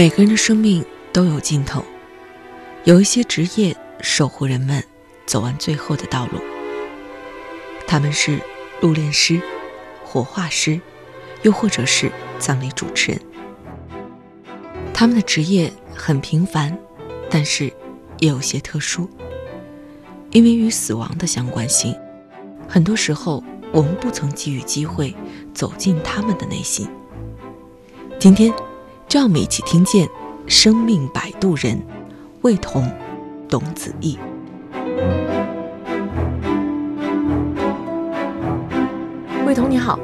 每个人的生命都有尽头，有一些职业守护人们走完最后的道路。他们是入殓师、火化师，又或者是葬礼主持人。他们的职业很平凡，但是也有些特殊，因为与死亡的相关性，很多时候我们不曾给予机会走进他们的内心。今天。就让我们一起听见生命摆渡人魏彤、董子毅。魏彤你好，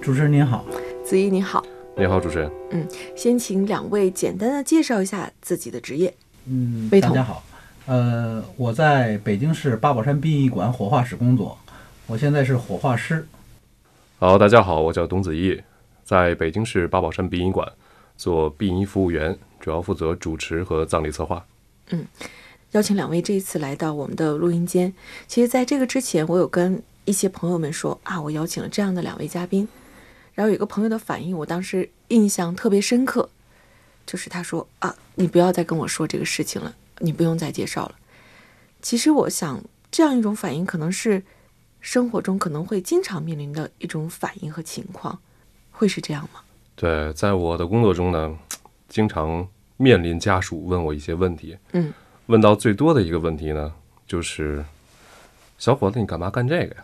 主持人您好，子怡你好，你好主持人。嗯，先请两位简单的介绍一下自己的职业。嗯，魏彤大家好，呃，我在北京市八宝山殡仪馆火化室工作，我现在是火化师。好，大家好，我叫董子毅，在北京市八宝山殡仪馆。做殡仪服务员，主要负责主持和葬礼策划。嗯，邀请两位这一次来到我们的录音间。其实，在这个之前，我有跟一些朋友们说啊，我邀请了这样的两位嘉宾。然后有一个朋友的反应，我当时印象特别深刻，就是他说啊，你不要再跟我说这个事情了，你不用再介绍了。其实，我想这样一种反应，可能是生活中可能会经常面临的一种反应和情况，会是这样吗？对，在我的工作中呢，经常面临家属问我一些问题。嗯，问到最多的一个问题呢，就是小伙子，你干嘛干这个呀？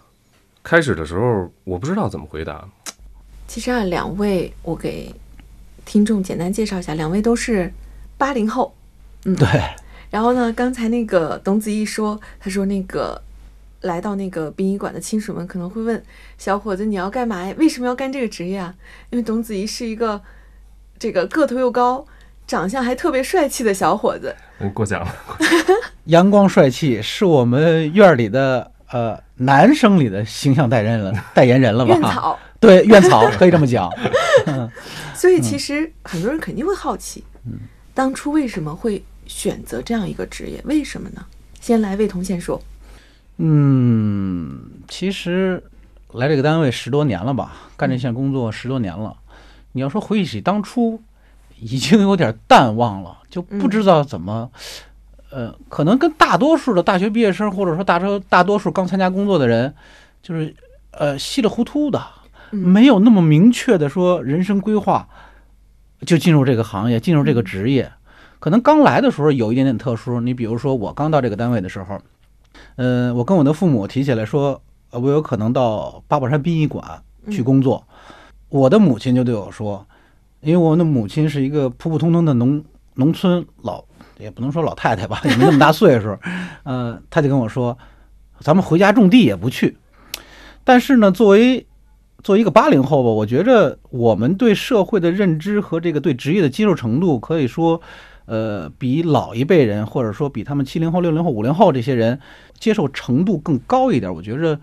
开始的时候我不知道怎么回答。其实啊，两位我给听众简单介绍一下，两位都是八零后。嗯，对。然后呢，刚才那个董子毅说，他说那个。来到那个殡仪馆的亲属们可能会问：“小伙子，你要干嘛呀？为什么要干这个职业啊？”因为董子怡是一个这个个头又高、长相还特别帅气的小伙子。嗯，过奖了。阳光帅气，是我们院里的呃男生里的形象代言人了，代言人了吧？院草，对，院草可以这么讲。所以其实很多人肯定会好奇，当初为什么会选择这样一个职业？为什么呢？先来魏彤先说。嗯，其实来这个单位十多年了吧，干这项工作十多年了。你要说回忆起当初，已经有点淡忘了，就不知道怎么，呃，可能跟大多数的大学毕业生，或者说大多大多数刚参加工作的人，就是呃稀里糊涂的，没有那么明确的说人生规划，就进入这个行业，进入这个职业。可能刚来的时候有一点点特殊。你比如说我刚到这个单位的时候。嗯，我跟我的父母提起来说，我有可能到八宝山殡仪馆去工作。我的母亲就对我说，因为我的母亲是一个普普通通的农农村老，也不能说老太太吧，也没那么大岁数。呃，他就跟我说，咱们回家种地也不去。但是呢，作为作为一个八零后吧，我觉着我们对社会的认知和这个对职业的接受程度，可以说。呃，比老一辈人，或者说比他们七零后、六零后、五零后这些人接受程度更高一点。我觉着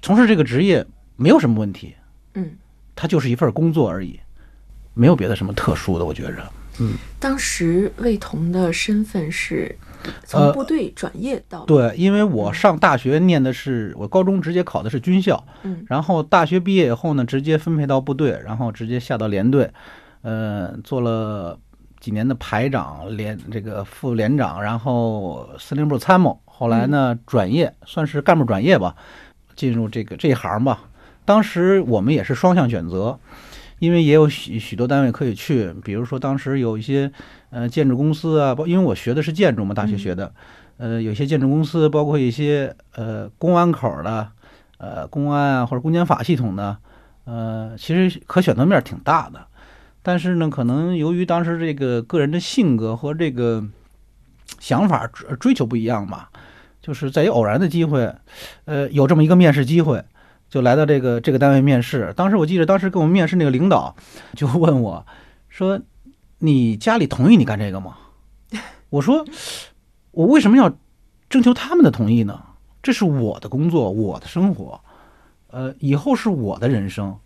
从事这个职业没有什么问题，嗯，它就是一份工作而已，没有别的什么特殊的。我觉着，嗯，当时魏彤的身份是从部队转业到对，因为我上大学念的是我高中直接考的是军校，嗯，然后大学毕业以后呢，直接分配到部队，然后直接下到连队，呃，做了。几年的排长、连这个副连长，然后司令部参谋，后来呢转业，算是干部转业吧，进入这个这一行吧。当时我们也是双向选择，因为也有许许多单位可以去，比如说当时有一些呃建筑公司啊，包因为我学的是建筑嘛，大学学的，呃有些建筑公司，包括一些呃公安口的，呃公安啊或者公检法系统的，呃其实可选择面挺大的。但是呢，可能由于当时这个个人的性格和这个想法追求不一样吧，就是在于偶然的机会，呃，有这么一个面试机会，就来到这个这个单位面试。当时我记得，当时跟我们面试那个领导就问我说：“你家里同意你干这个吗？” 我说：“我为什么要征求他们的同意呢？这是我的工作，我的生活，呃，以后是我的人生，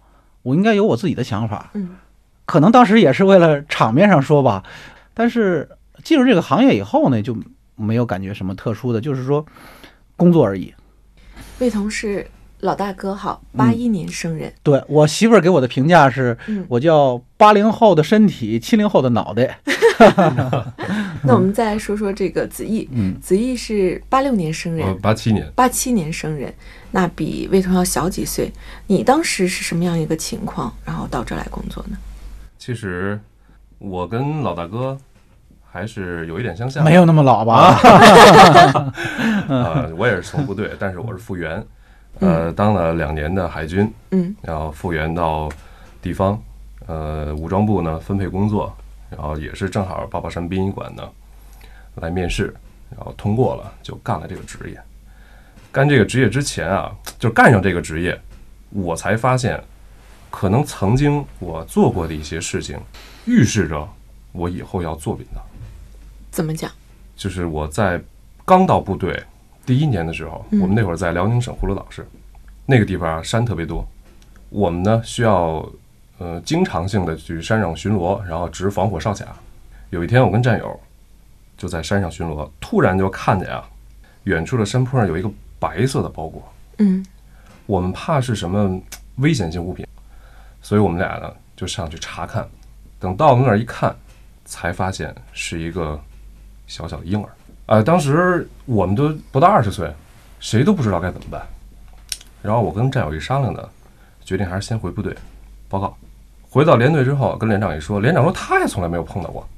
我应该有我自己的想法。嗯可能当时也是为了场面上说吧，但是进入这个行业以后呢，就没有感觉什么特殊的，就是说工作而已。魏彤是老大哥好，八一年生人。对我媳妇儿给我的评价是，嗯我叫八零后的身体，七零后的脑袋。那我们再来说说这个子毅，嗯，子毅是八六年生人，八七年，八七年生人，那比魏彤要小几岁。你当时是什么样一个情况，然后到这儿来工作呢？其实我跟老大哥还是有一点相像，没有那么老吧？啊、我也是从部队，但是我是复员，呃，当了两年的海军，嗯。然后复员到地方，呃，武装部呢分配工作，然后也是正好八宝山殡仪馆呢来面试，然后通过了，就干了这个职业。干这个职业之前啊，就干上这个职业，我才发现，可能曾经我做过的一些事情，预示着我以后要做殡葬。怎么讲？就是我在刚到部队第一年的时候，嗯我们那会儿在辽宁省葫芦岛市，那个地方啊山特别多，我们呢需要呃经常性的去山上巡逻，然后值防火哨卡。有一天我跟战友就在山上巡逻，突然就看见啊，远处的山坡上有一个白色的包裹，嗯我们怕是什么危险性物品，所以我们俩呢就上去查看。等到那儿一看，才发现是一个小小的婴儿。呃，当时我们都不到二十岁，谁都不知道该怎么办。然后我跟战友一商量呢，决定还是先回部队报告。回到连队之后，跟连长一说，连长说他也从来没有碰到过，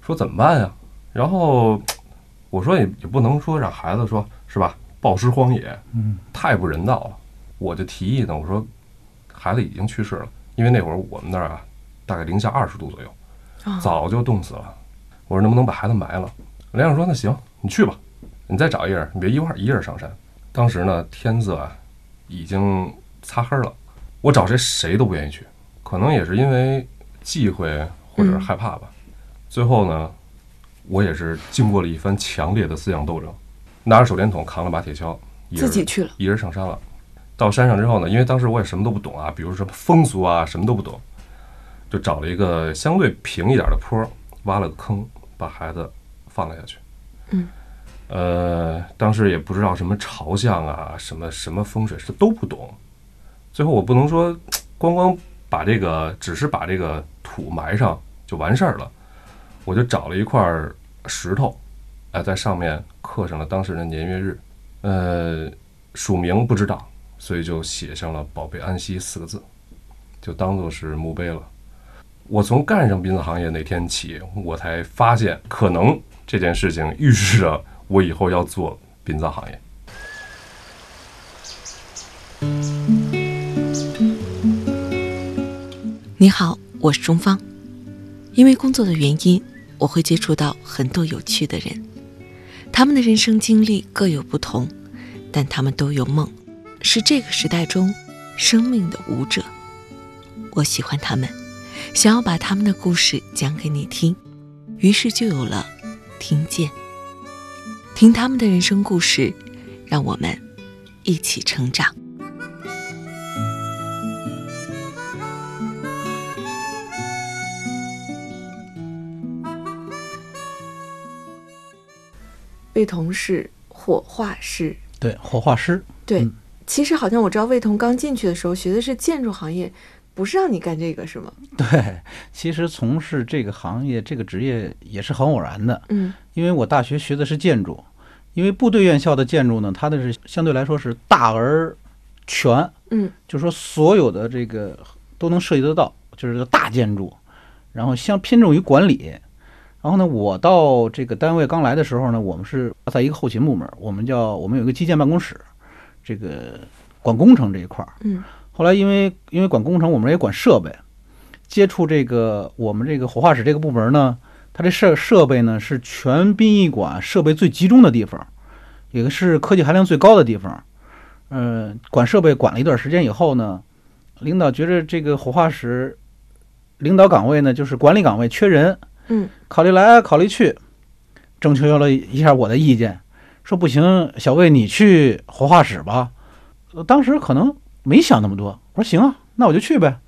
说怎么办呀？然后我说也也不能说让孩子说是吧，暴尸荒野，嗯，太不人道了。我就提议呢，我说孩子已经去世了，因为那会儿我们那儿啊，大概零下二十度左右，啊早就冻死了。我说能不能把孩子埋了？连长说那行，你去吧，你再找一人，你别一块儿一人上山。当时呢，天色啊已经擦黑了，我找谁谁都不愿意去，可能也是因为忌讳或者是害怕吧。最后呢，我也是经过了一番强烈的思想斗争，拿着手电筒，扛了把铁锹，自己去了。一人上山了。到山上之后呢，因为当时我也什么都不懂啊，比如什么风俗啊，什么都不懂，就找了一个相对平一点的坡，挖了个坑，把孩子放了下去。嗯，呃，当时也不知道什么朝向啊，什么什么风水，是都不懂。最后我不能说光光把这个，只是把这个土埋上就完事儿了，我就找了一块石头，哎，在上面刻上了当时的年月日，呃，署名不知道，所以就写上了“宝贝安息”四个字，就当做是墓碑了。我从干上殡葬行业那天起，我才发现，可能这件事情预示着我以后要做殡葬行业。你好，我是钟芳。因为工作的原因，我会接触到很多有趣的人，他们的人生经历各有不同，但他们都有梦，是这个时代中生命的舞者。我喜欢他们，想要把他们的故事讲给你听，于是就有了听见。听他们的人生故事，让我们一起成长。被同事火化师，对，火化师。对，嗯其实好像我知道魏彤刚进去的时候学的是建筑行业，不是让你干这个是吗？对，其实从事这个行业、这个职业也是很偶然的，嗯。因为我大学学的是建筑，因为部队院校的建筑呢，它的是相对来说是大而全，嗯。就是说所有的这个都能涉及得到，就是大建筑，然后相偏重于管理。然后呢，我到这个单位刚来的时候呢，我们是在一个后勤部门，我们叫我们有一个基建办公室，这个管工程这一块儿。嗯后来因为因为管工程，我们也管设备，接触这个我们这个火化室这个部门呢，它这设设备呢是全殡仪馆设备最集中的地方，也是科技含量最高的地方。呃，管设备管了一段时间以后呢，领导觉着这个火化室领导岗位呢，就是管理岗位缺人，嗯，考虑来考虑去，征求了一下我的意见，说不行，小魏你去火化室吧。呃当时可能没想那么多，我说行啊，那我就去呗，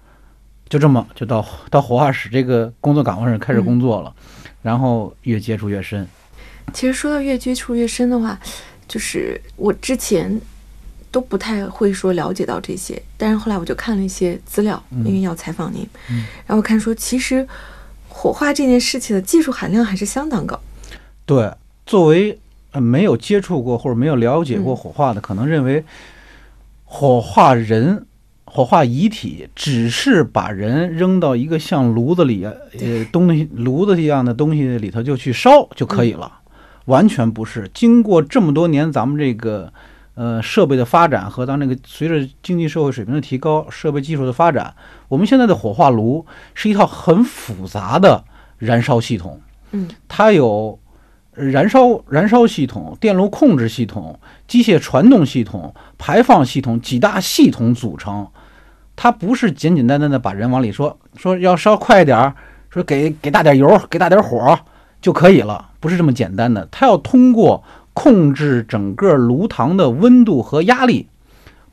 就这么就到到火化室这个工作岗位上开始工作了，然后越接触越深。其实说到越接触越深的话，就是我之前都不太会说了解到这些，但是后来我就看了一些资料，因为要采访您，嗯然后看说其实火化这件事情的技术含量还是相当高。对，作为呃没有接触过或者没有了解过嗯火化的，可能认为火化人、火化遗体只是把人扔到一个像炉子里呃东西炉子一样的东西里头就去烧就可以了，完全不是。经过这么多年咱们这个呃设备的发展和咱那个随着经济社会水平的提高，设备技术的发展，我们现在的火化炉是一套很复杂的燃烧系统。嗯它有燃烧燃烧系统、电路控制系统、机械传动系统、排放系统几大系统组成。它不是简简单单的把人往里说说要烧快一点儿，说给给大点油，给大点火就可以了，不是这么简单的。它要通过控制整个炉膛的温度和压力，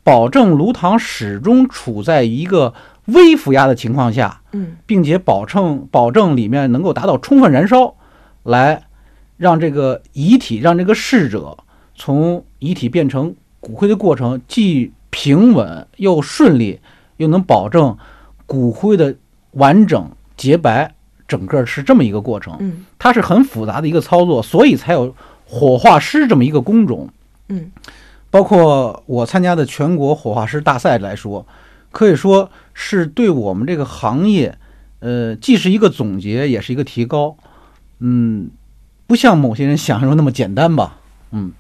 保证炉膛始终处在一个微负压的情况下，嗯并且保证保证里面能够达到充分燃烧，来让这个遗体让这个逝者从遗体变成骨灰的过程既平稳又顺利，又能保证骨灰的完整洁白，整个是这么一个过程。嗯它是很复杂的一个操作，所以才有火化师这么一个工种。嗯包括我参加的全国火化师大赛来说，可以说是对我们这个行业，呃，既是一个总结，也是一个提高。嗯，不像某些人想象中那么简单吧？嗯，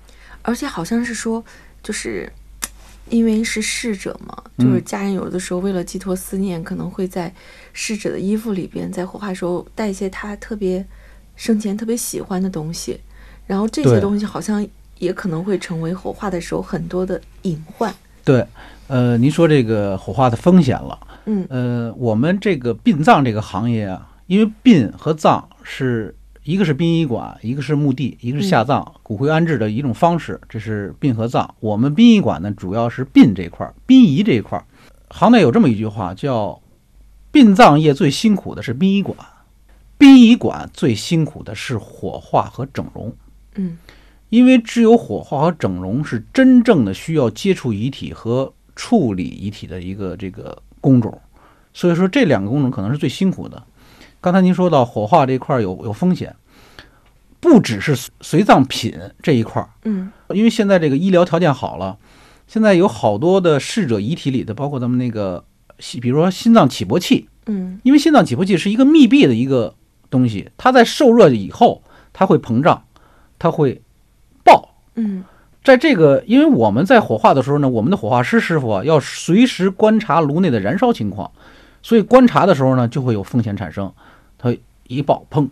而且好像是说，就是因为是逝者嘛，就是嗯家人有的时候为了寄托思念，可能会在逝者的衣服里边，在火化时候带一些他特别生前特别喜欢的东西，然后这些东西好像也可能会成为火化的时候很多的隐患。对。呃，您说这个火化的风险了。嗯呃，我们这个殡葬这个行业啊，因为殡和葬是一个是殡仪馆，一个是墓地，一个是下葬、骨灰安置的一种方式，这是殡和葬。我们殡仪馆呢，主要是殡这块儿，殡仪这一块儿。行内有这么一句话，叫“殡葬业最辛苦的是殡仪馆，殡仪馆最辛苦的是火化和整容”。嗯因为只有火化和整容是真正的需要接触遗体和处理遗体的一个这个工种，所以说这两个工种可能是最辛苦的。刚才您说到火化这一块儿有有风险，不只是随葬品这一块儿，嗯因为现在这个医疗条件好了，现在有好多的逝者遗体里的，包括咱们那个心，比如说心脏起搏器，嗯因为心脏起搏器是一个密闭的一个东西，它在受热以后，它会膨胀，它会爆。嗯在这个，因为我们在火化的时候呢，我们的火化师师傅啊，要随时观察炉内的燃烧情况，所以观察的时候呢，就会有风险产生。它一爆，砰，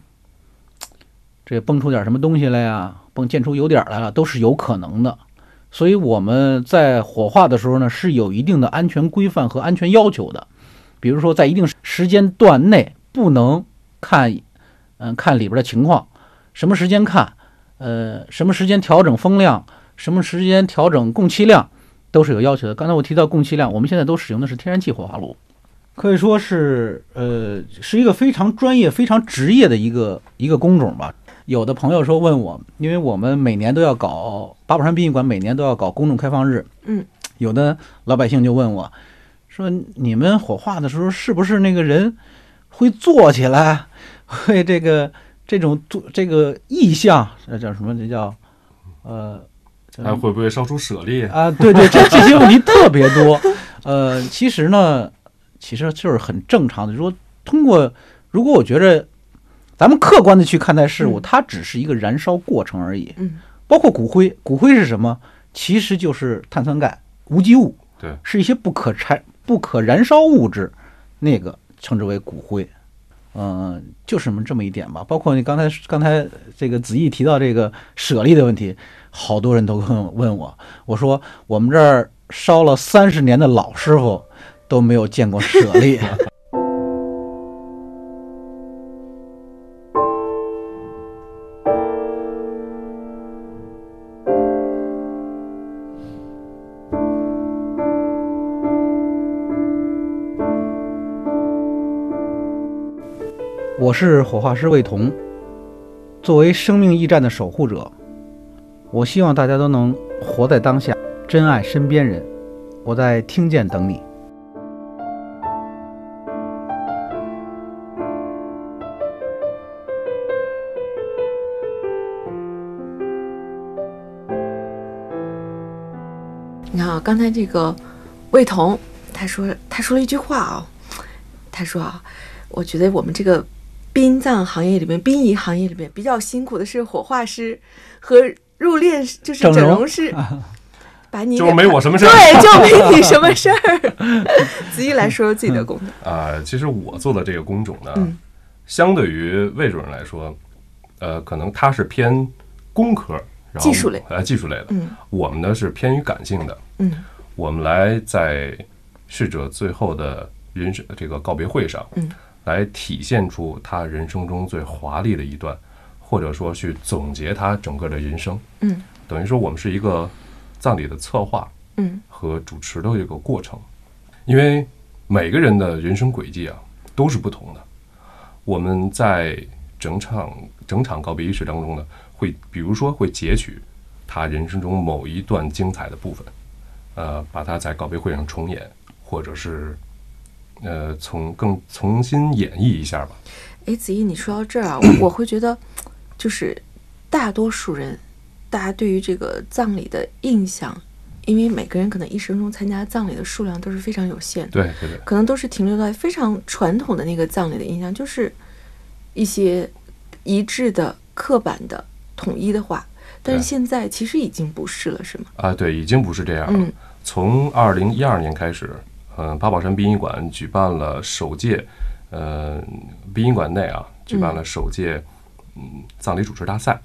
这崩出点什么东西来呀，崩溅出油点儿来了，都是有可能的。所以我们在火化的时候呢，是有一定的安全规范和安全要求的。比如说，在一定时间段内不能看，嗯、看里边的情况，什么时间看，呃，什么时间调整风量，什么时间调整供气量，都是有要求的。刚才我提到供气量，我们现在都使用的是天然气火化炉，可以说是呃是一个非常专业、非常职业的一个一个工种吧。有的朋友说问我，因为我们每年都要搞八宝山殡仪馆，每年都要搞公众开放日，嗯，有的老百姓就问我，说你们火化的时候是不是那个人会坐起来，会这个这种做这个意象，那叫什么？这叫呃，叫还会不会烧出舍利？啊，对对，这这些问题特别多。呃，其实呢，其实就是很正常的。如果通过，如果我觉着咱们客观的去看待事物，嗯它只是一个燃烧过程而已。嗯包括骨灰，骨灰是什么？其实就是碳酸钙、无机物，对，是一些不可柴、不可燃烧物质，那个称之为骨灰。嗯、就是这么一点吧。包括你刚才刚才这个子毅提到这个舍利的问题，好多人都问问我，我说我们这儿烧了三十年的老师傅都没有见过舍利。我是火化师魏彤，作为生命驿站的守护者，我希望大家都能活在当下，珍爱身边人。我在听见等你。刚才这个魏彤，他说他说了一句话啊，他说啊，我觉得我们这个殡葬行业里面、殡仪行业里面比较辛苦的是火化师和入殓，就是整容师，把你就是没我什么事儿。对，就没你什么事儿。子怡来说说自己的工作，啊、其实我做的这个工种呢，嗯。相对于魏主任来说，呃，可能他是偏工科，然后技术类。呃，技术类的。嗯。我们呢是偏于感性的，嗯。我们来在逝者最后的人生这个告别会上，嗯，来体现出他人生中最华丽的一段，或者说去总结他整个的人生。嗯。等于说我们是一个葬礼的策划嗯。和主持的一个过程，因为每个人的人生轨迹啊都是不同的。我们在整场整场告别仪式当中呢，会比如说会截取他人生中某一段精彩的部分，呃，把它在告别会上重演，或者是呃从更重新演绎一下吧。哎，子怡，你说到这儿啊，我我会觉得，就是大多数人，大家对于这个葬礼的印象，因为每个人可能一生中参加葬礼的数量都是非常有限的，对对对，可能都是停留在非常传统的那个葬礼的印象，就是一些一致的、刻板的、统一的话。但是现在其实已经不是了，是吗？啊，对，已经不是这样了。嗯从二零一二年开始，嗯、八宝山殡仪馆举办了首届，呃，殡仪馆内啊举办了首届嗯葬礼主持大赛。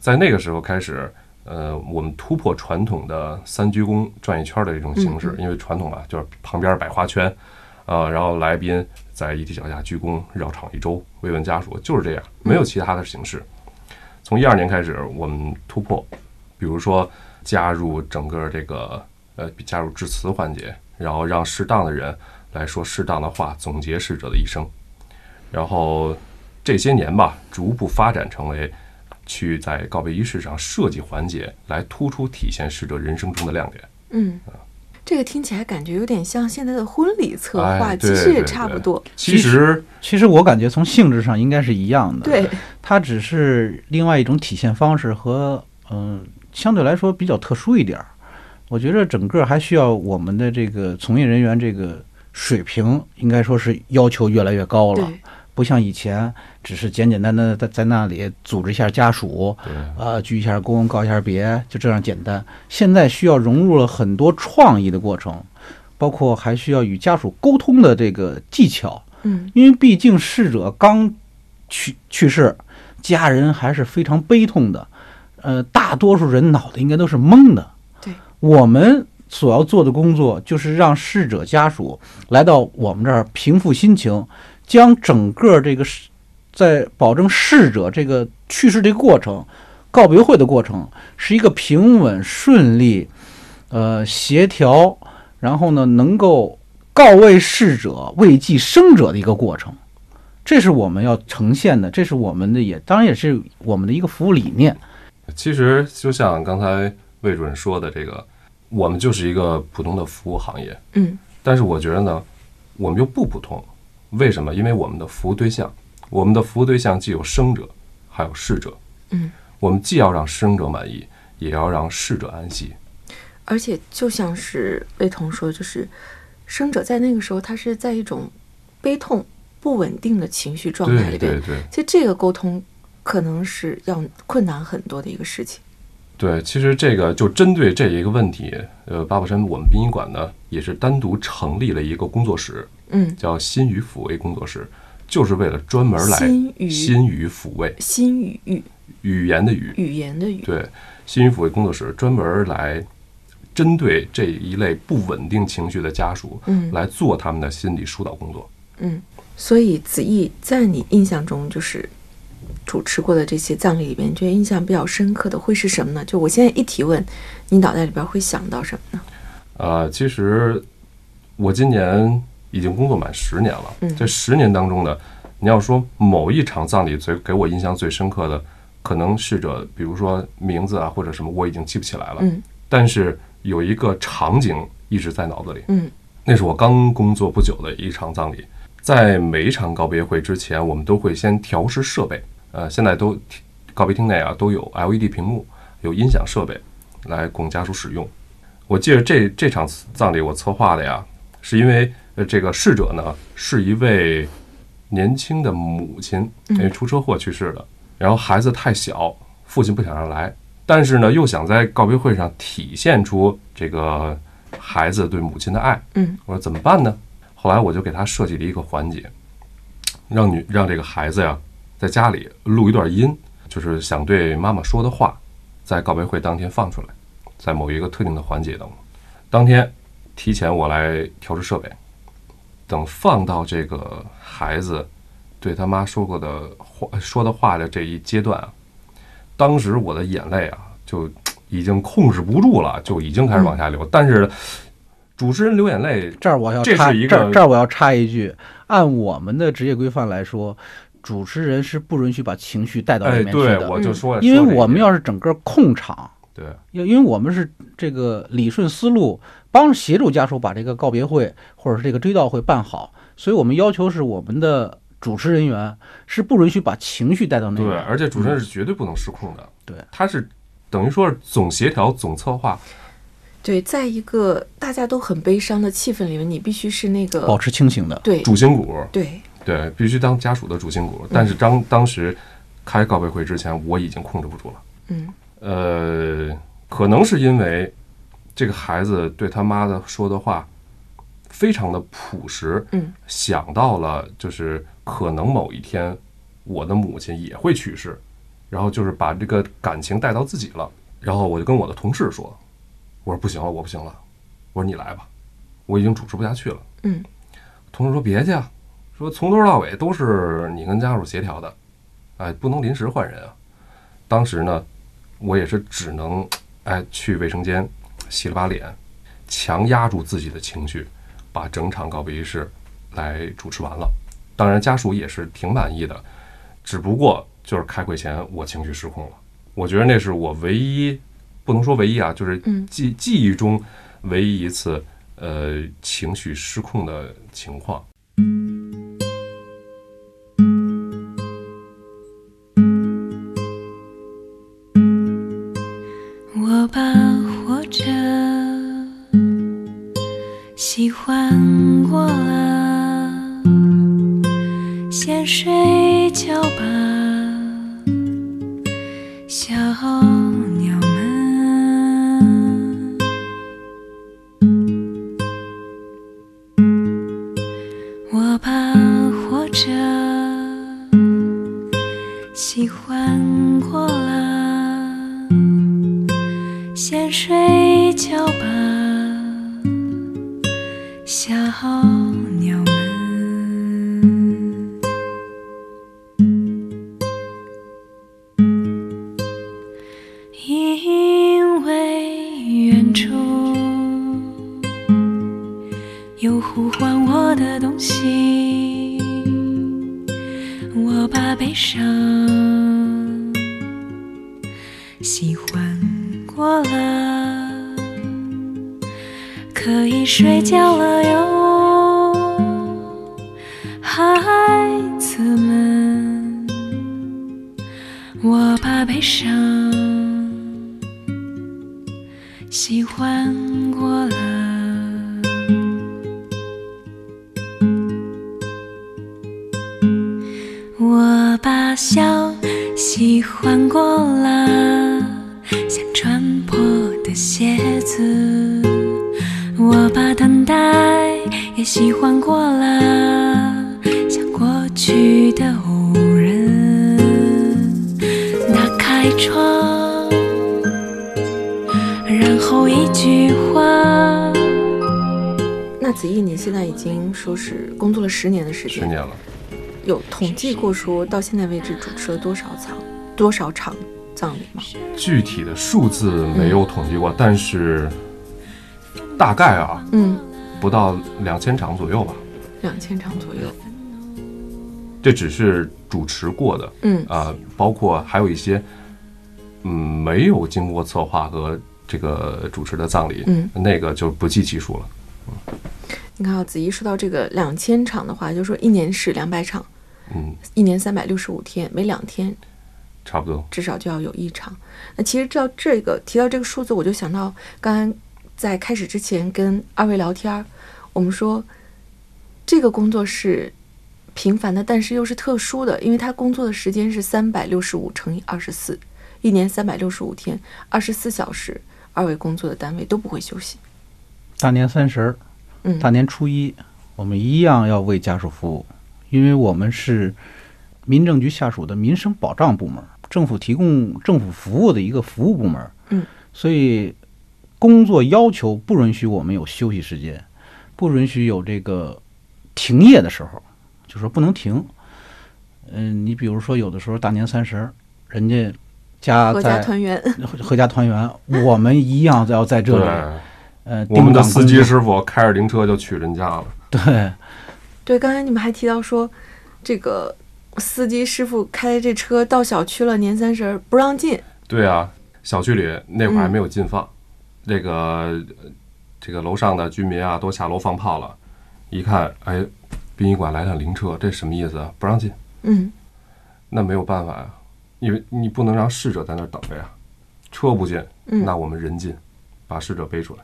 在那个时候开始，呃，我们突破传统的三鞠躬转一圈的这种形式，嗯因为传统啊就是旁边摆花圈，啊、然后来宾在遗体脚下鞠躬绕场一周，慰问家属，就是这样，没有其他的形式。从一二年开始，我们突破，比如说加入整个这个呃加入致辞环节，然后让适当的人来说适当的话，总结逝者的一生。然后这些年吧，逐步发展成为去在告别仪式上设计环节，来突出体现逝者人生中的亮点。嗯，这个听起来感觉有点像现在的婚礼策划，哎其实也差不多。其实其实我感觉从性质上应该是一样的，对，它只是另外一种体现方式和嗯、相对来说比较特殊一点儿。我觉得整个还需要我们的这个从业人员这个水平，应该说是要求越来越高了。对，不像以前只是简简单单的在在那里组织一下家属，对呃，鞠一下躬，告一下别，就这样简单。现在需要融入了很多创意的过程，包括还需要与家属沟通的这个技巧。嗯因为毕竟逝者刚去去世，家人还是非常悲痛的，呃，大多数人脑袋应该都是懵的。对，我们所要做的工作就是让逝者家属来到我们这儿平复心情，将整个这个逝在保证逝者这个去世这个过程、告别会的过程是一个平稳顺利、呃协调，然后呢能够告慰逝者、慰藉生者的一个过程。这是我们要呈现的，这是我们的也当然也是我们的一个服务理念。其实就像刚才魏主任说的，这个我们就是一个普通的服务行业，嗯但是我觉得呢，我们又不普通。为什么？因为我们的服务对象，我们的服务对象既有生者，还有逝者。嗯，我们既要让生者满意，也要让逝者安息。而且就像是魏彤说，就是生者在那个时候，他是在一种悲痛、不稳定的情绪状态里边。对对对其实这个沟通可能是要困难很多的一个事情。对，其实这个就针对这一个问题，呃，八宝山我们殡仪馆呢也是单独成立了一个工作室，嗯，叫心语抚慰工作室，就是为了专门来心语抚慰心语语语言的语，语言的语。对，心语抚慰工作室专门来针对这一类不稳定情绪的家属，嗯来做他们的心理疏导工作。嗯，所以子毅在你印象中，就是主持过的这些葬礼里边，你觉得印象比较深刻的会是什么呢？就我现在一提问，你脑袋里边会想到什么呢？呃，其实我今年已经工作满十年了，嗯这十年当中呢，你要说某一场葬礼最给我印象最深刻的，可能逝者，比如说名字啊或者什么，我已经记不起来了。嗯但是有一个场景一直在脑子里，嗯那是我刚工作不久的一场葬礼。在每一场告别会之前，我们都会先调试设备。呃，现在都告别厅内啊都有 LED 屏幕，有音响设备来供家属使用。我记得这这场葬礼我策划的呀，是因为呃这个逝者呢是一位年轻的母亲，因为出车祸去世的，然后孩子太小，父亲不想让来，但是呢又想在告别会上体现出这个孩子对母亲的爱。嗯我说怎么办呢？后来我就给他设计了一个环节，让女让这个孩子呀在家里录一段音，就是想对妈妈说的话，在告别会当天放出来，在某一个特定的环节当中。当天提前我来调试设备，等放到这个孩子对他妈说过的话说的话的这一阶段啊，当时我的眼泪啊就已经控制不住了，就已经开始往下流。但是主持人流眼泪这儿我要这插是一个这儿这儿我要插一句，按我们的职业规范来说，主持人是不允许把情绪带到哎，里面去对，的，我就说了，因为我们要是整个控场，对因因为我们是这个理顺思路，帮协助家属把这个告别会或者是这个追悼会办好，所以我们要求是我们的主持人员是不允许把情绪带到那对，边，而且主持人是绝对不能失控的，嗯对，他是等于说是总协调、总策划，对，在一个大家都很悲伤的气氛里面，你必须是那个保持清醒的。对主心骨，对，对，必须当家属的主心嗯骨。但是当当时开告别会之前，我已经控制不住了。嗯呃，可能是因为这个孩子对他妈的说的话非常的朴实，嗯想到了就是可能某一天我的母亲也会去世，然后就是把这个感情带到自己了。然后我就跟我的同事说：“我说不行了，我不行了，我说你来吧，我已经主持不下去了。”嗯同事说别去啊，说从头到尾都是你跟家属协调的，哎，不能临时换人啊。当时呢，我也是只能哎去卫生间洗了把脸，强压住自己的情绪，把整场告别仪式来主持完了。当然家属也是挺满意的，只不过就是开会前我情绪失控了。我觉得那是我唯一，不能说唯一啊，就是嗯记记忆中唯一一次呃情绪失控的情况。先睡觉吧，说是工作了十年的时间，十年了。有统计过说到现在为止主持了多少场多少场葬礼吗？具体的数字没有统计过，但是大概啊，嗯，不到两千场左右吧。两千场左右。这只是主持过的，嗯啊、包括还有一些，嗯，没有经过策划和这个主持的葬礼，嗯，那个就不计其数了。你看啊，子怡说到这个两千场的话，就是说一年是两百场，嗯，一年三百六十五天，每两天差不多。至少就要有一场。那其实照这个提到这个数字，我就想到刚刚在开始之前跟二位聊天儿，我们说这个工作是平凡的，但是又是特殊的，因为他工作的时间是三百六十五乘以二十四，一年三百六十五天，二十四小时，二位工作的单位都不会休息。大年三十儿、嗯，大年初一，我们一样要为家属服务，因为我们是民政局下属的民生保障部门，政府提供政府服务的一个服务部门。嗯，所以工作要求不允许我们有休息时间，不允许有这个停业的时候，就说不能停。嗯，你比如说有的时候大年三十，人家家合家在团圆。合家团圆，我们一样要在这里。对，呃，我们的司机师傅开着灵车就去人家了。对，对，刚才你们还提到说，这个司机师傅开这车到小区了，年三十儿不让进。对啊，小区里那会儿还嗯没有禁放，这个呃这个楼上的居民啊都下楼放炮了，一看，哎，殡仪馆来辆灵车，这什么意思啊？不让进。嗯那没有办法呀，因为你不能让逝者在那儿等着呀，车不进，嗯，那我们人进，把逝者背出来。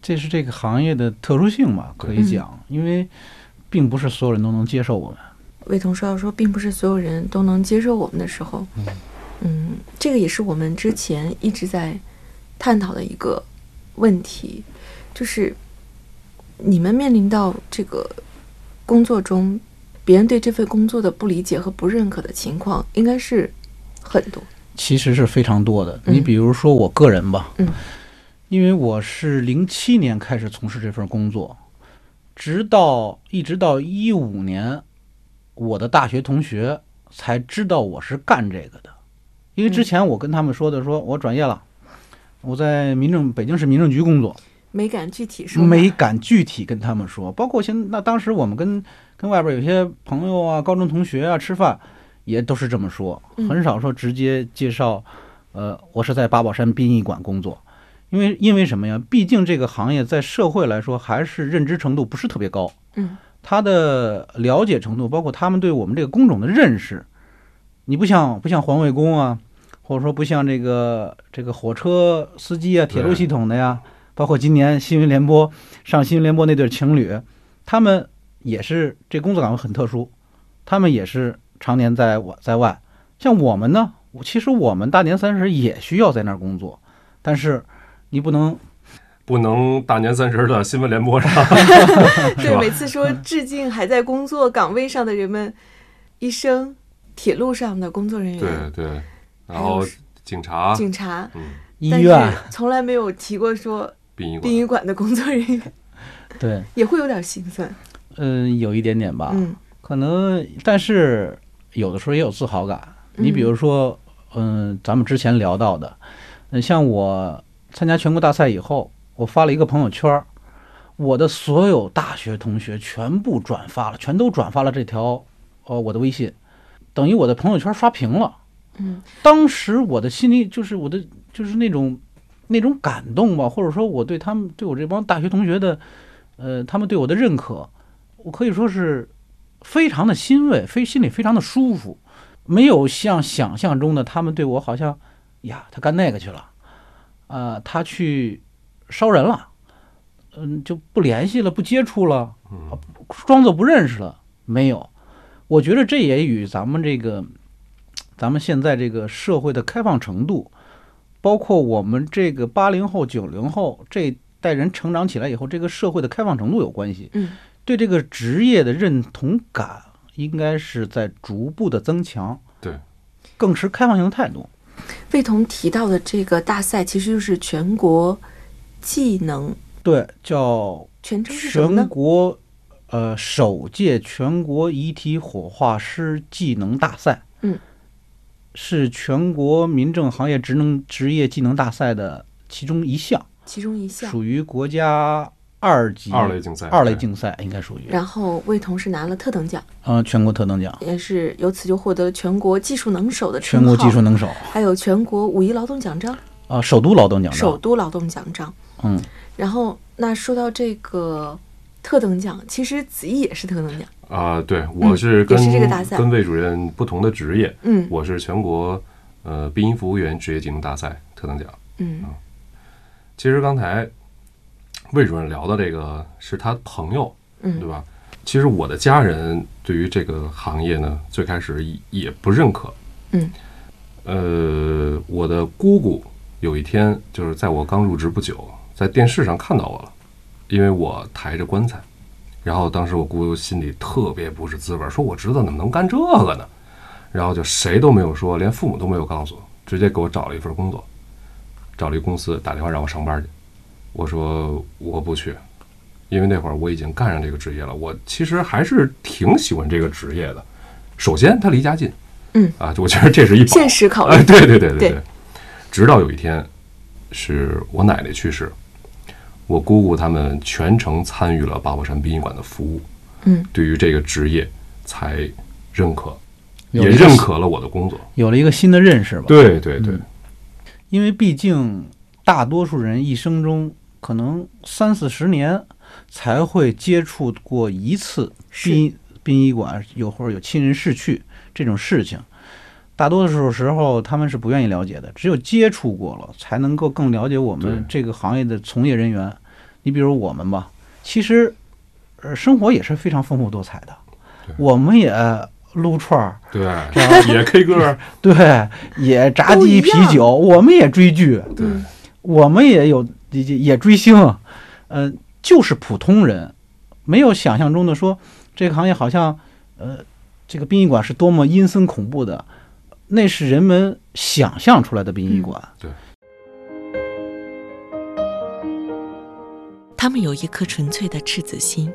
这是这个行业的特殊性吧，可以讲，因为并不是所有人都能接受我们。魏彤说到说，并不是所有人都能接受我们的时候，嗯，这个也是我们之前一直在探讨的一个问题，就是你们面临到这个工作中，别人对这份工作的不理解和不认可的情况，应该是很多。其实是非常多的。嗯你比如说我个人吧，嗯，因为我是零七年开始从事这份工作，直到一直到一五年，我的大学同学才知道我是干这个的。因为之前我跟他们说的，说我转业了，我在民政北京市民政局工作，没敢具体说，没敢具体跟他们说。包括现那当时我们跟跟外边有些朋友啊、高中同学啊吃饭，也都是这么说，嗯很少说直接介绍。呃，我是在八宝山殡仪馆工作，因为因为什么呀？毕竟这个行业在社会来说还是认知程度不是特别高，嗯他的了解程度，包括他们对我们这个工种的认识，你不像不像环卫工啊，或者说不像这个这个火车司机啊、铁路系统的呀，包括今年新闻联播上新闻联播那对情侣，他们也是这工作岗位很特殊，他们也是常年在我在外。像我们呢，我其实我们大年三十也需要在那儿工作，但是你不能不能大年三十的新闻联播上，对，每次说致敬还在工作岗位上的人们，医生、铁路上的工作人对员、对对，然后警察，警察，嗯，医院。从来没有提过说殡仪馆。殡仪馆的工作人员。对，也会有点心酸。嗯，有一点点吧，嗯。可能，但是有的时候也有自豪感。你比如说，嗯，咱们之前聊到的，嗯，像我参加全国大赛以后，我发了一个朋友圈，我的所有大学同学全部转发了，全都转发了这条，呃，我的微信，等于我的朋友圈刷屏了。嗯当时我的心里就是我的就是那种那种感动吧，或者说我对他们对我这帮大学同学的，呃，他们对我的认可，我可以说是非常的欣慰，非心里非常的舒服，没有像想象中的他们对我好像呀，他干那个去了，啊、他去烧人了，嗯，就不联系了，不接触了，嗯，装作不认识了，没有。我觉得这也与咱们这个，咱们现在这个社会的开放程度，包括我们这个八零后、九零后这代人成长起来以后，这个社会的开放程度有关系。嗯对这个职业的认同感应该是在逐步的增强，对，更持开放性的态度。魏彤提到的这个大赛，其实就是全国技能对，叫全称是什么全？国呃首届全国遗体火化师技能大赛，嗯，是全国民政行业职能职业技能大赛的其中一项，其中一项。属于国家二级二类竞赛，二类竞赛应该属于，然后魏同是拿了特等奖，嗯、全国特等奖，也是由此就获得了全国技术能手的称全国技术能手还有全国五一劳动奖章、啊、首都劳动奖章，首都劳动奖章。嗯，然后那说到这个特等奖，其实子怡也是特等奖。啊、对我是跟、是这个大赛跟魏主任不同的职业，嗯。我是全国呃殡仪服务员职业技能大赛特等奖。嗯。其实刚才魏主任聊的这个是他朋友，嗯对嗯吧？其实我的家人对于这个行业呢，最开始也也不认可。嗯，呃，我的姑姑有一天就是在我刚入职不久，在电视上看到我了，因为我抬着棺材，然后当时我姑姑心里特别不是滋味，说我侄子怎么能干这个呢？然后就谁都没有说，连父母都没有告诉我，直接给我找了一份工作，找了一公司打电话让我上班去。我说我不去，因为那会儿我已经干上这个职业了，我其实还是挺喜欢这个职业的。首先，它离家近，嗯啊，我觉得这是一宝。现实考虑哎，对对对对对对。直到有一天，是我奶奶去世，我姑姑他们全程参与了八宝山殡仪馆的服务，嗯，对于这个职业才认可，也认可了我的工作。有了一个新的认识吧。对对对嗯，因为毕竟大多数人一生中可能三四十年才会接触过一次是。殡殡仪馆有或者有亲人逝去这种事情，大多数时候他们是不愿意了解的，只有接触过了，才能够更了解我们这个行业的从业人员。你比如我们吧，其实呃生活也是非常丰富多彩的，我们也撸串儿，对，也 K 歌，对，也炸鸡啤酒，我们也追剧，对。嗯我们也有也也追星，呃，就是普通人，没有想象中的说这个行业好像，呃，这个殡仪馆是多么阴森恐怖的，那是人们想象出来的殡仪馆。他们有一颗纯粹的赤子心，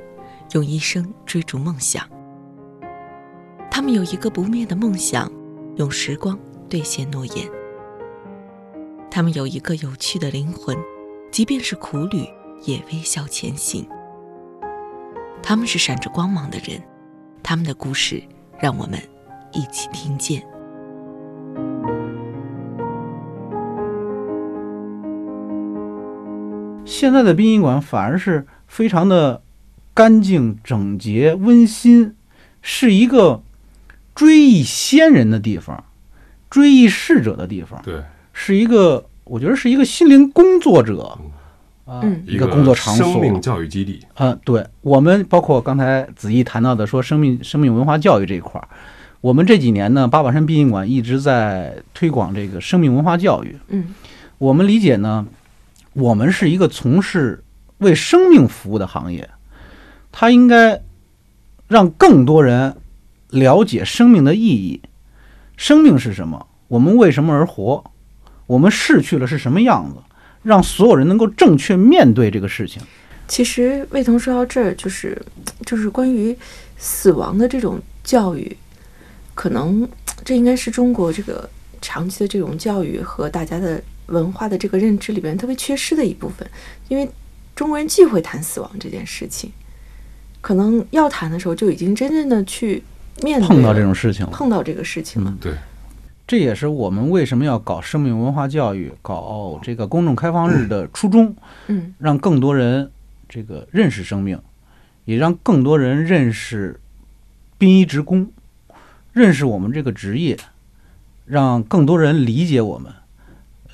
用一生追逐梦想。他们有一个不灭的梦想，用时光兑现诺言。他们有一个有趣的灵魂，即便是苦旅也微笑前行。他们是闪着光芒的人，他们的故事让我们一起听见。现在的殡仪馆反而是非常的干净、整洁、温馨，是一个追忆先人的地方，追忆逝者的地方。对，是一个，我觉得是一个心灵工作者啊、嗯一个工作场所。生命教育基地。啊、对我们包括刚才子怡谈到的说生命生命文化教育这一块儿，我们这几年呢，八宝山殡仪馆一直在推广这个生命文化教育。嗯我们理解呢，我们是一个从事为生命服务的行业，它应该让更多人了解生命的意义。生命是什么？我们为什么而活？我们逝去了是什么样子？让所有人能够正确面对这个事情。其实魏彤说到这儿，就是就是关于死亡的这种教育，可能这应该是中国这个长期的这种教育和大家的文化的这个认知里边特别缺失的一部分，因为中国人忌讳谈死亡这件事情，可能要谈的时候就已经真正的去面对碰到这种事情了。碰到这个事情了。对，这也是我们为什么要搞生命文化教育、搞这个公众开放日的初衷，嗯。让更多人这个认识生命，也让更多人认识殡仪职工，认识我们这个职业，让更多人理解我们。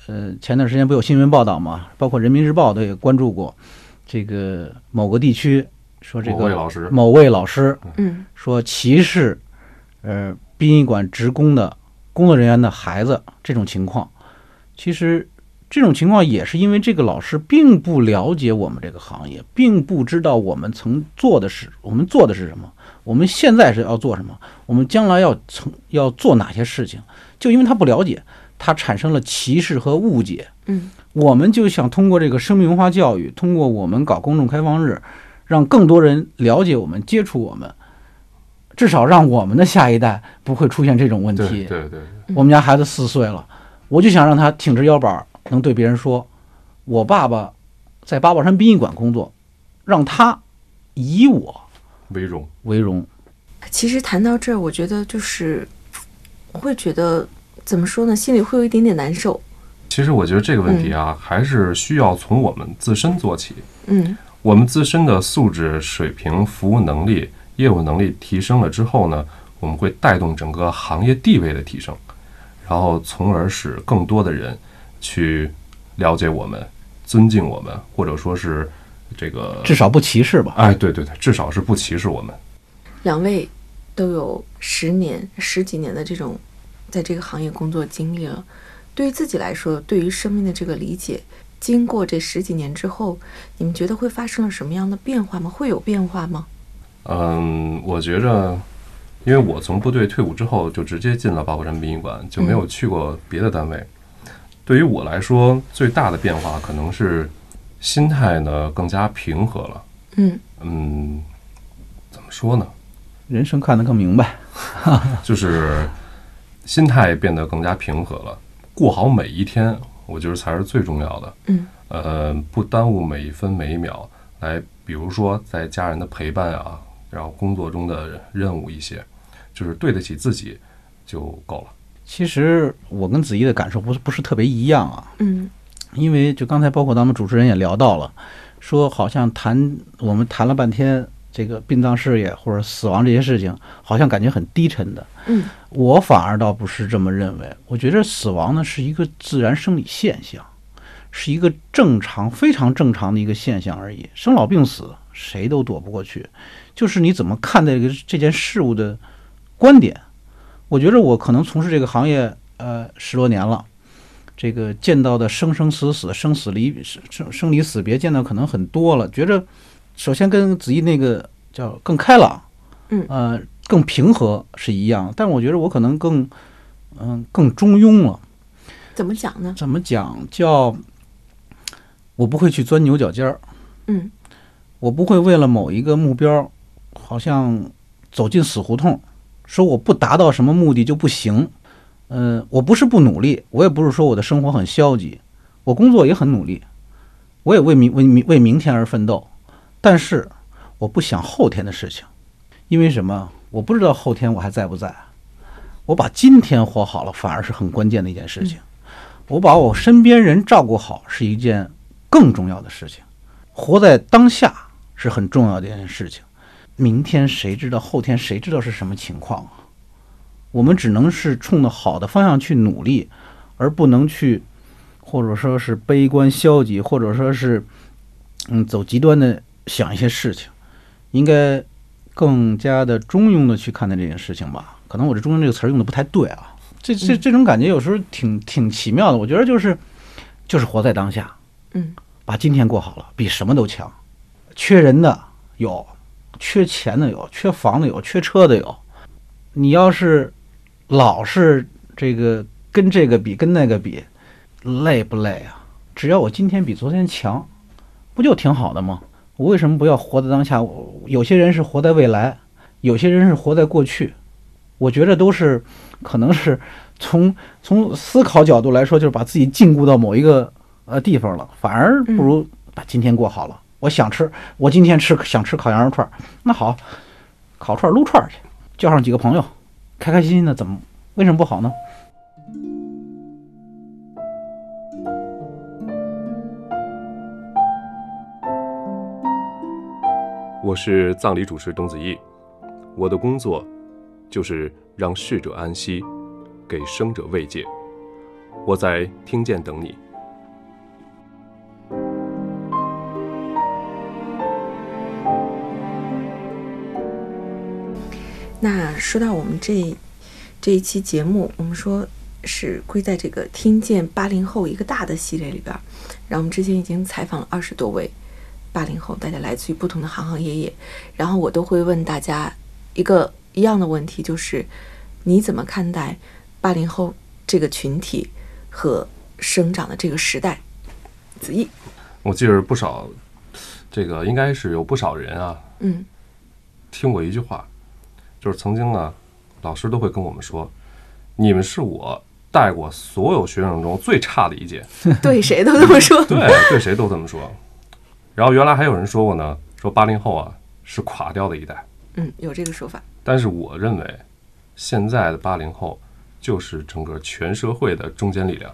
呃，前段时间不有新闻报道嘛，包括人民日报都也关注过，这个某个地区说这个某位个老师。某位老师嗯。说歧视，呃，殡仪馆职工的工作人员的孩子这种情况，其实这种情况也是因为这个老师并不了解我们这个行业，并不知道我们曾做的是我们做的是什么，我们现在是要做什么，我们将来要从要做哪些事情，就因为他不了解，他产生了歧视和误解。嗯。我们就想通过这个生命文化教育，通过我们搞公众开放日，让更多人了解我们、接触我们，至少让我们的下一代不会出现这种问题。对对，我们家孩子四岁了，我就想让他挺直腰板儿，能对别人说：“我爸爸在八宝山殡仪馆工作，让他以我为荣。为荣。其实谈到这儿，我觉得就是会觉得怎么说呢，心里会有一点点难受。其实我觉得这个问题啊，还是需要从我们自身做起。嗯我们自身的素质、水平、服务能力、业务能力提升了之后呢，我们会带动整个行业地位的提升，然后从而使更多的人去了解我们、尊敬我们，或者说是这个至少不歧视吧。哎，对对对，至少是不歧视我们。两位都有十年、十几年的这种在这个行业工作经历了，对于自己来说，对于生命的这个理解，经过这十几年之后，你们觉得会发生了什么样的变化吗？会有变化吗？嗯，我觉着，因为我从部队退伍之后就直接进了八宝山殡仪馆，就没有去过别的单位。对于我来说，最大的变化可能是心态呢更加平和了。嗯嗯，怎么说呢？人生看得更明白。就是心态变得更加平和了，过好每一天，我觉得才是最重要的。嗯，呃，不耽误每一分每一秒，来，比如说在家人的陪伴啊，然后工作中的任务一些，就是对得起自己就够了。其实我跟子怡的感受不是不是特别一样啊，嗯因为就刚才包括咱们主持人也聊到了，说好像谈我们谈了半天这个殡葬事业或者死亡这些事情，好像感觉很低沉的。嗯我反而倒不是这么认为，我觉得死亡呢是一个自然生理现象，是一个正常、非常正常的一个现象而已。生老病死谁都躲不过去，就是你怎么看待这个这件事物的观点。我觉得我可能从事这个行业呃十多年了，这个见到的生生死死、生死离生生生离死别见到可能很多了，觉着首先跟子怡那个叫更开朗，嗯呃更平和是一样，但我觉得我可能更嗯、更中庸了。怎么讲呢？怎么讲？叫我不会去钻牛角尖儿，嗯我不会为了某一个目标，好像走进死胡同，说我不达到什么目的就不行。嗯、我不是不努力，我也不是说我的生活很消极，我工作也很努力，我也为明为明为明天而奋斗，但是我不想后天的事情，因为什么？我不知道后天我还在不在。我把今天活好了，反而是很关键的一件事情。我把我身边人照顾好，是一件更重要的事情。活在当下是很重要的一件事情。明天谁知道？后天谁知道是什么情况啊？我们只能是冲着好的方向去努力，而不能去，或者说是悲观消极，或者说是，嗯，走极端的想一些事情。应该更加的中庸的去看待这件事情吧。可能我这“中庸”这个词儿用的不太对啊。这这这种感觉有时候挺挺奇妙的。我觉得就是就是活在当下，嗯把今天过好了，比什么都强。缺人的有，缺钱的有，缺房的有，缺车的有。你要是老是这个跟这个比，跟那个比，累不累啊？只要我今天比昨天强，不就挺好的吗？我为什么不要活在当下？我有些人是活在未来，有些人是活在过去。我觉得都是，可能是从从思考角度来说，就是把自己禁锢到某一个呃地方了，反而不如把今天过好了。我想吃，我今天吃想吃烤羊肉串，那好，烤串撸串去，叫上几个朋友，开开心心的，怎么为什么不好呢？我是葬礼主持董子毅，我的工作就是让逝者安息，给生者慰藉。我在听见等你。那说到我们这这一期节目，我们说是归在这个“听见八零后”一个大的系列里边儿。然后我们之前已经采访了二十多位八零后，大家来自于不同的行行业业。然后我都会问大家一个一样的问题，就是你怎么看待八零后这个群体和生长的这个时代？子毅，我记得不少这个应该是有不少人啊嗯听过一句话，就是曾经呢，老师都会跟我们说，你们是我带过所有学生中最差的一届。对谁都这么说。对，对谁都这么说。然后原来还有人说过呢，说八零后啊是垮掉的一代，嗯，有这个说法。但是我认为，现在的八零后就是整个全社会的中坚力量，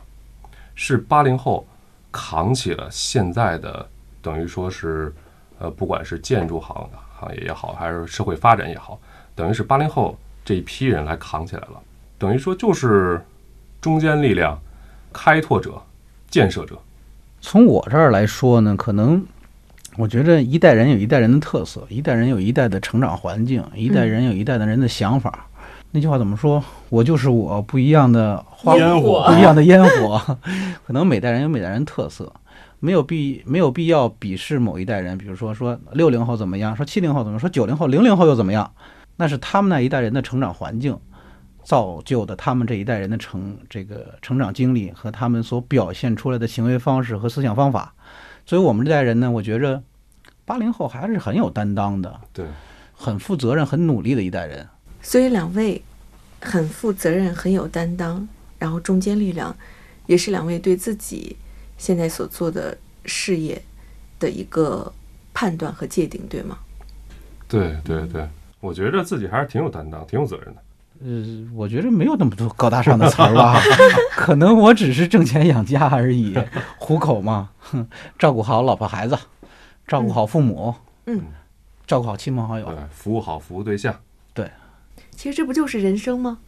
是八零后扛起了现在的，等于说是，呃，不管是建筑行行业也好，还是社会发展也好，等于是八零后这一批人来扛起来了，等于说就是中坚力量、开拓者、建设者。从我这儿来说呢，可能我觉着一代人有一代人的特色，一代人有一代的成长环境，一代人有一代的人的想法。那句话怎么说？我就是我，不一样的花烟火不一样的烟火。可能每代人有每代人特色，没有必没有必要鄙视某一代人。比如说说六零后怎么样，说七零后怎么样，说九零后、零零后又怎么样？那是他们那一代人的成长环境造就的，他们这一代人的成这个成长经历和他们所表现出来的行为方式和思想方法。所以我们这代人呢，我觉着八零后还是很有担当的，对，很负责任、很努力的一代人。所以两位很负责任、很有担当，然后中坚力量，也是两位对自己现在所做的事业的一个判断和界定，对吗？对对对，我觉得自己还是挺有担当、挺有责任的。呃，我觉得没有那么多高大上的词儿吧，可能我只是挣钱养家而已，糊口嘛，哼，照顾好老婆孩子，照顾好父母，嗯，照顾好亲朋好友对，，服务好服务对象。对其实这不就是人生吗？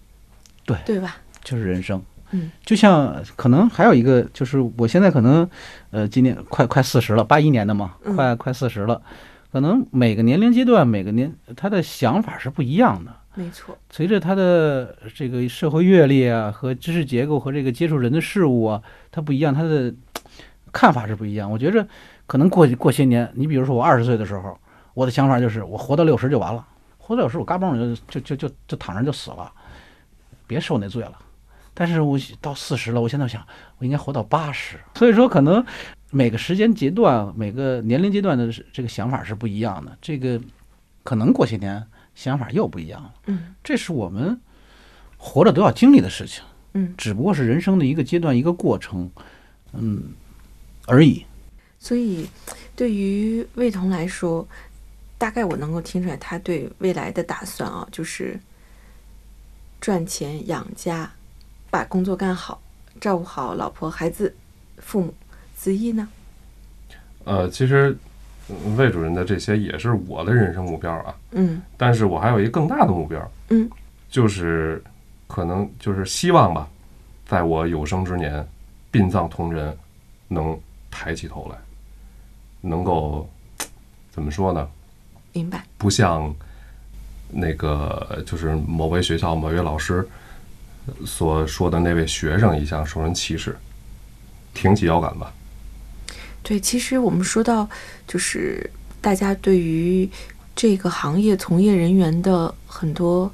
对对吧？就是人生。嗯，就像可能还有一个，就是我现在可能，呃，今年快快四十了，八一年的嘛，嗯快快四十了，可能每个年龄阶段，每个年他的想法是不一样的。没错，随着他的这个社会阅历啊，和知识结构和这个接触人的事物啊，他不一样，他的看法是不一样。我觉着可能过过些年，你比如说我二十岁的时候，我的想法就是我活到六十就完了，活到六十我嘎嘣我就就就就就躺着就死了，别受那罪了。但是我到四十了，我现在想我应该活到八十，所以说可能每个时间阶段、每个年龄阶段的这个想法是不一样的。这个可能过些年想法又不一样了。嗯这是我们活着都要经历的事情，嗯。只不过是人生的一个阶段、一个过程，嗯而已。所以，对于魏彤来说，大概我能够听出来，他对未来的打算啊，就是赚钱养家，把工作干好，照顾好老婆、孩子、父母。子毅呢？呃，其实嗯魏主任的这些也是我的人生目标啊，嗯但是我还有一个更大的目标，嗯，就是可能就是希望吧，在我有生之年，殡葬同仁能抬起头来，能够怎么说呢？明白。不像那个就是某位学校某位老师所说的那位学生一样受人歧视，挺起腰杆吧。对，其实我们说到，就是大家对于这个行业从业人员的很多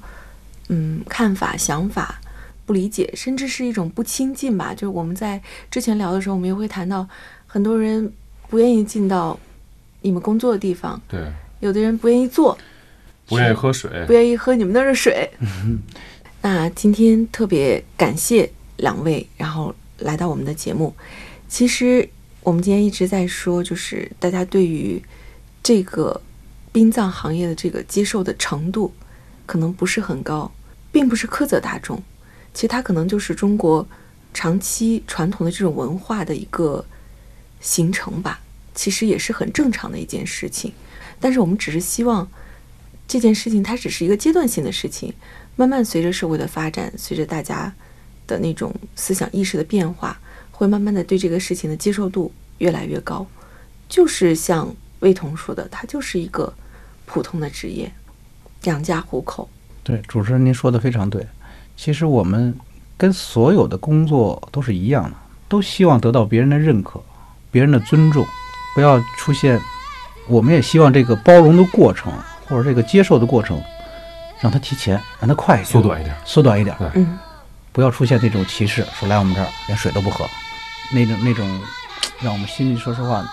嗯看法、想法不理解，甚至是一种不亲近吧。就是我们在之前聊的时候，我们也会谈到，很多人不愿意进到你们工作的地方，对，有的人不愿意做，不愿意喝水不，愿意喝你们那儿的水。那今天特别感谢两位，然后来到我们的节目。其实我们今天一直在说，就是大家对于这个殡葬行业的这个接受的程度，可能不是很高，并不是苛责大众。其实它可能就是中国长期传统的这种文化的一个形成吧，其实也是很正常的一件事情。但是我们只是希望这件事情它只是一个阶段性的事情，慢慢随着社会的发展，随着大家的那种思想意识的变化，会慢慢的对这个事情的接受度越来越高。就是像魏彤说的，它就是一个普通的职业，养家糊口。对，主持人您说的非常对。其实我们跟所有的工作都是一样的，都希望得到别人的认可、别人的尊重，不要出现。我们也希望这个包容的过程，或者这个接受的过程，让它提前，让它快一点，缩短一点。缩短一点，嗯，不要出现那种歧视，说来我们这儿连水都不喝，那种那种，让我们心里说实话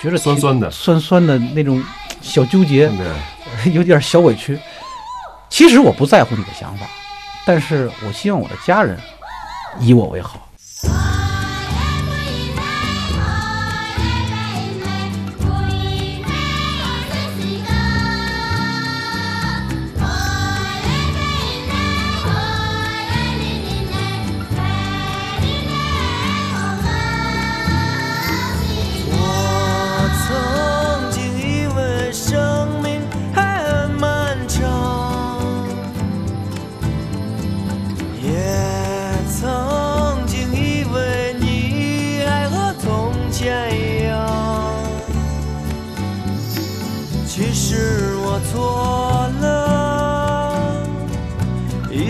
觉得挺酸酸的酸酸的那种小纠结，有点小委屈。其实我不在乎你的想法，但是我希望我的家人以我为好。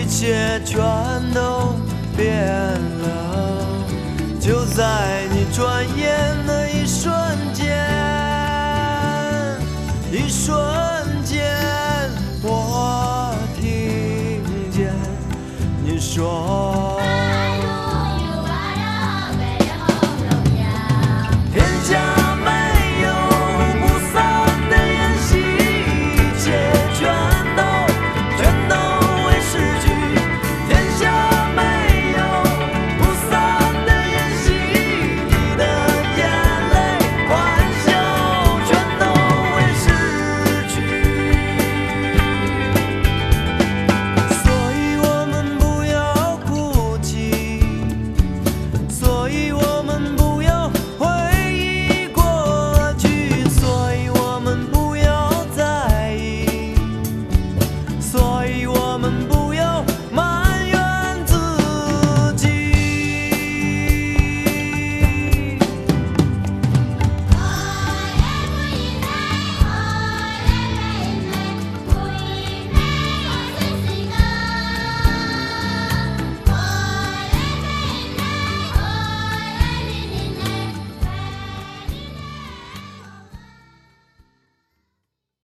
一切全都变了。